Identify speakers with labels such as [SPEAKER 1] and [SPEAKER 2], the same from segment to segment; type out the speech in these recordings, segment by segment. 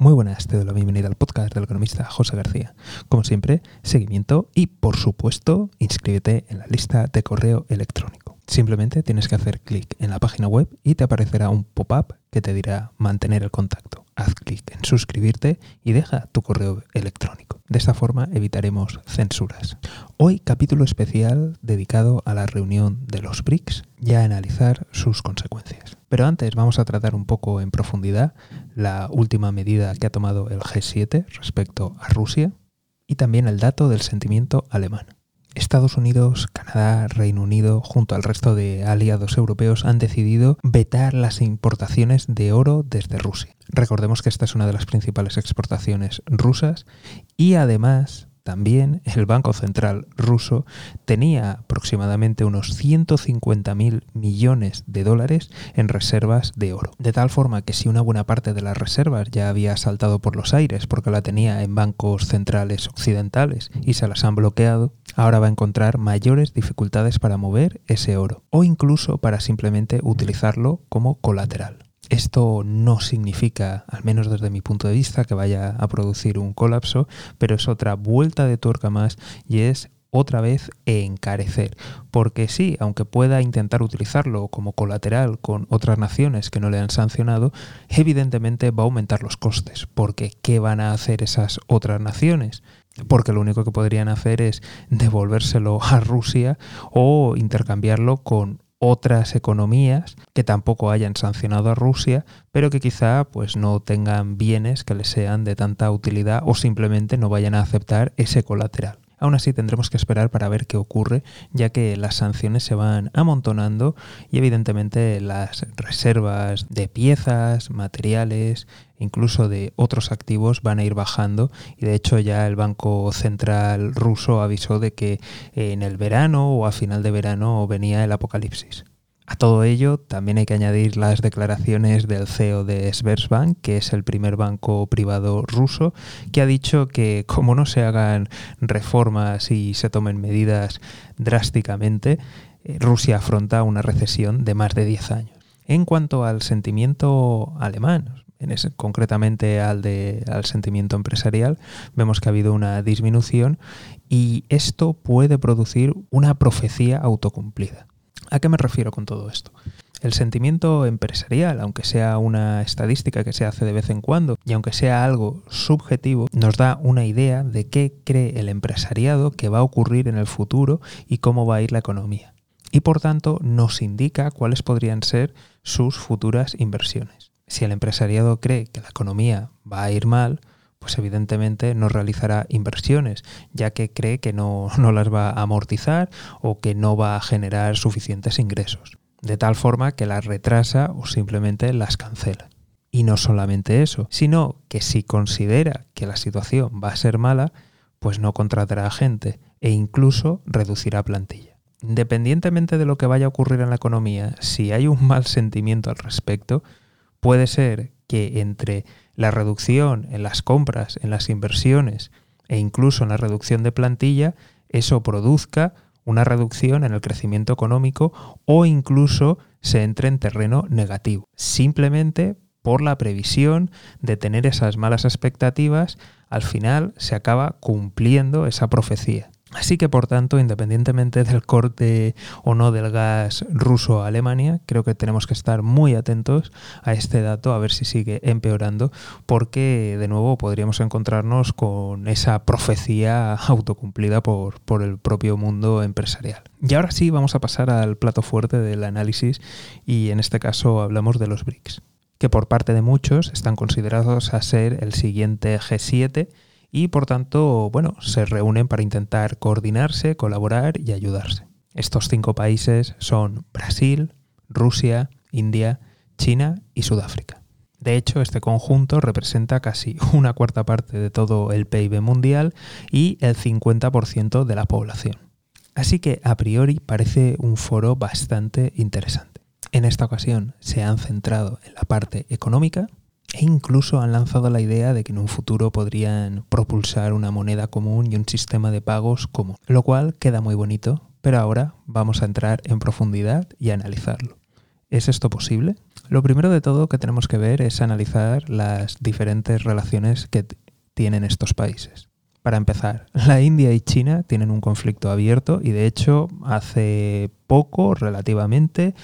[SPEAKER 1] Muy buenas, te doy la bienvenida al podcast del economista José García. Como siempre, seguimiento y, por supuesto, inscríbete en la lista de correo electrónico. Simplemente tienes que hacer clic en la página web y te aparecerá un pop-up que te dirá mantener el contacto. Haz clic en suscribirte y deja tu correo electrónico. De esta forma evitaremos censuras. Hoy capítulo especial dedicado a la reunión de los BRICS y a analizar sus consecuencias. Pero antes vamos a tratar un poco en profundidad la última medida que ha tomado el G7 respecto a Rusia y también el dato del sentimiento alemán. Estados Unidos, Canadá, Reino Unido, junto al resto de aliados europeos, han decidido vetar las importaciones de oro desde Rusia. Recordemos que esta es una de las principales exportaciones rusas y además también el Banco Central ruso tenía aproximadamente unos 150.000 millones de dólares en reservas de oro. De tal forma que si una buena parte de las reservas ya había saltado por los aires porque la tenía en bancos centrales occidentales y se las han bloqueado, ahora va a encontrar mayores dificultades para mover ese oro o incluso para simplemente utilizarlo como colateral. Esto no significa, al menos desde mi punto de vista, que vaya a producir un colapso, pero es otra vuelta de tuerca más y es otra vez encarecer. Porque sí, aunque pueda intentar utilizarlo como colateral con otras naciones que no le han sancionado, evidentemente va a aumentar los costes. Porque ¿qué van a hacer esas otras naciones? Porque lo único que podrían hacer es devolvérselo a Rusia o intercambiarlo con otras economías que tampoco hayan sancionado a Rusia, pero que quizá pues no tengan bienes que les sean de tanta utilidad o simplemente no vayan a aceptar ese colateral. Aún así tendremos que esperar para ver qué ocurre, ya que las sanciones se van amontonando y evidentemente las reservas de piezas, materiales, incluso de otros activos van a ir bajando y de hecho ya el Banco Central ruso avisó de que en el verano o a final de verano venía el apocalipsis. A todo ello también hay que añadir las declaraciones del CEO de Sberbank, que es el primer banco privado ruso, que ha dicho que como no se hagan reformas y se tomen medidas drásticamente, eh, Rusia afronta una recesión de más de 10 años. En cuanto al sentimiento alemán, en concretamente al, al sentimiento empresarial, vemos que ha habido una disminución y esto puede producir una profecía autocumplida. ¿A qué me refiero con todo esto? El sentimiento empresarial, aunque sea una estadística que se hace de vez en cuando y aunque sea algo subjetivo, nos da una idea de qué cree el empresariado que va a ocurrir en el futuro y cómo va a ir la economía. Y por tanto nos indica cuáles podrían ser sus futuras inversiones. Si el empresariado cree que la economía va a ir mal, pues evidentemente no realizará inversiones, ya que cree que no, no, las va a amortizar o que no va a generar suficientes ingresos, de tal forma que las retrasa o simplemente las cancela. Y no solamente eso, sino que si considera que la situación va a ser mala, pues no contratará gente e incluso reducirá plantilla. Independientemente de lo que vaya a ocurrir en la economía, si hay un mal sentimiento al respecto, puede ser que entre la reducción en las compras, en las inversiones e incluso en la reducción de plantilla, eso produzca una reducción en el crecimiento económico o incluso se entre en terreno negativo, simplemente por la previsión de tener esas malas expectativas, al final se acaba cumpliendo esa profecía. Así que, por tanto, independientemente del corte o no del gas ruso a Alemania, creo que tenemos que estar muy atentos a este dato, a ver si sigue empeorando, porque de nuevo podríamos encontrarnos con esa profecía autocumplida por, por el propio mundo empresarial. Y ahora sí, vamos a pasar al plato fuerte del análisis y en este caso hablamos de los BRICS, que por parte de muchos están considerados a ser el siguiente G7 y por tanto, bueno, se reúnen para intentar coordinarse, colaborar y ayudarse. Estos cinco países son Brasil, Rusia, India, China y Sudáfrica. De hecho, este conjunto representa casi una cuarta parte de todo el PIB mundial y el 50% de la población. Así que a priori parece un foro bastante interesante. En esta ocasión se han centrado en la parte económica, e incluso han lanzado la idea de que en un futuro podrían propulsar una moneda común y un sistema de pagos común, lo cual queda muy bonito, pero ahora vamos a entrar en profundidad y analizarlo. ¿Es esto posible? Lo primero de todo que tenemos que ver es analizar las diferentes relaciones que tienen estos países. Para empezar, la India y China tienen un conflicto abierto y de hecho hace poco, relativamente,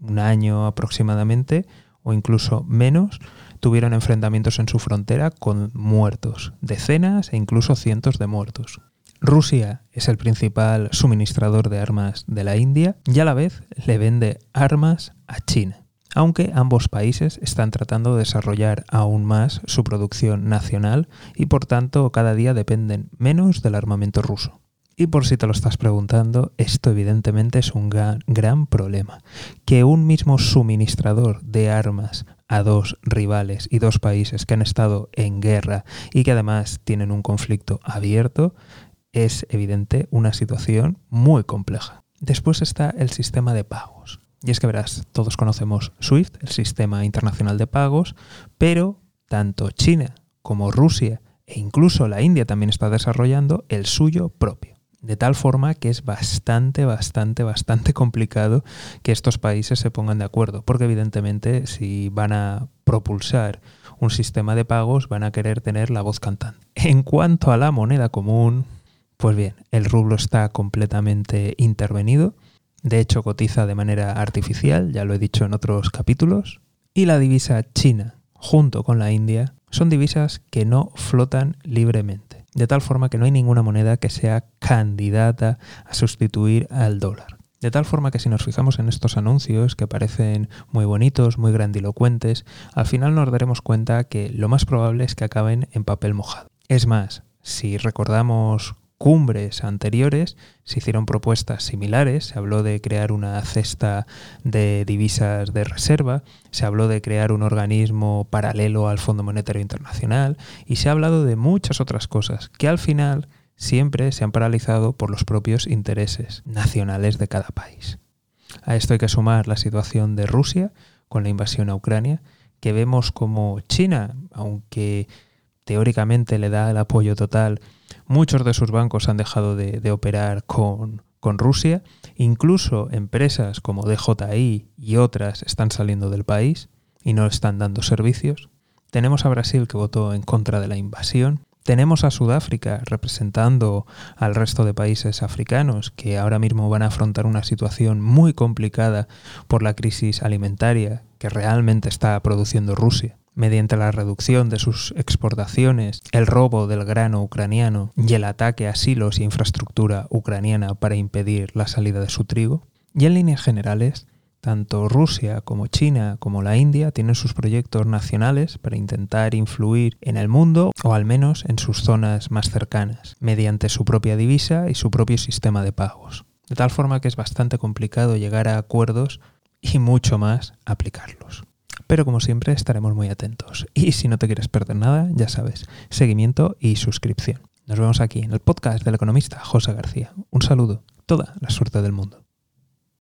[SPEAKER 1] un año aproximadamente, o incluso menos, tuvieron enfrentamientos en su frontera con muertos, decenas e incluso cientos de muertos. Rusia es el principal suministrador de armas de la India y a la vez le vende armas a China, aunque ambos países están tratando de desarrollar aún más su producción nacional y por tanto cada día dependen menos del armamento ruso. Y por si te lo estás preguntando, esto evidentemente es un gran, problema. Que un mismo suministrador de armas a dos rivales y dos países que han estado en guerra y que además tienen un conflicto abierto es evidente una situación muy compleja. Después está el sistema de pagos. Y es que verás, todos conocemos SWIFT, el sistema internacional de pagos, pero tanto China como Rusia e incluso la India también está desarrollando el suyo propio. De tal forma que es bastante, bastante, bastante complicado que estos países se pongan de acuerdo, porque evidentemente si van a propulsar un sistema de pagos van a querer tener la voz cantante. En cuanto a la moneda común, pues bien, el rublo está completamente intervenido, de hecho cotiza de manera artificial, ya lo he dicho en otros capítulos, y la divisa china junto con la India son divisas que no flotan libremente de tal forma que no hay ninguna moneda que sea candidata a sustituir al dólar. De tal forma que si nos fijamos en estos anuncios que parecen muy bonitos, muy grandilocuentes, al final nos daremos cuenta que lo más probable es que acaben en papel mojado. Es más, si recordamos cumbres anteriores se hicieron propuestas similares, se habló de crear una cesta de divisas de reserva, se habló de crear un organismo paralelo al Fondo Monetario Internacional y se ha hablado de muchas otras cosas que al final siempre se han paralizado por los propios intereses nacionales de cada país. A esto hay que sumar la situación de Rusia con la invasión a Ucrania, que vemos como China, aunque teóricamente le da el apoyo total Muchos de sus bancos han dejado de, operar con, con Rusia. Incluso empresas como DJI y otras están saliendo del país y no están dando servicios. Tenemos a Brasil que votó en contra de la invasión. Tenemos a Sudáfrica representando al resto de países africanos que ahora mismo van a afrontar una situación muy complicada por la crisis alimentaria que realmente está produciendo Rusia mediante la reducción de sus exportaciones, el robo del grano ucraniano y el ataque a silos y infraestructura ucraniana para impedir la salida de su trigo. Y en líneas generales, tanto Rusia como China como la India tienen sus proyectos nacionales para intentar influir en el mundo o al menos en sus zonas más cercanas, mediante su propia divisa y su propio sistema de pagos. De tal forma que es bastante complicado llegar a acuerdos y mucho más aplicarlos. Pero como siempre estaremos muy atentos. Y si no te quieres perder nada, ya sabes, seguimiento y suscripción. Nos vemos aquí en el podcast del economista José García. Un saludo, toda la suerte del mundo.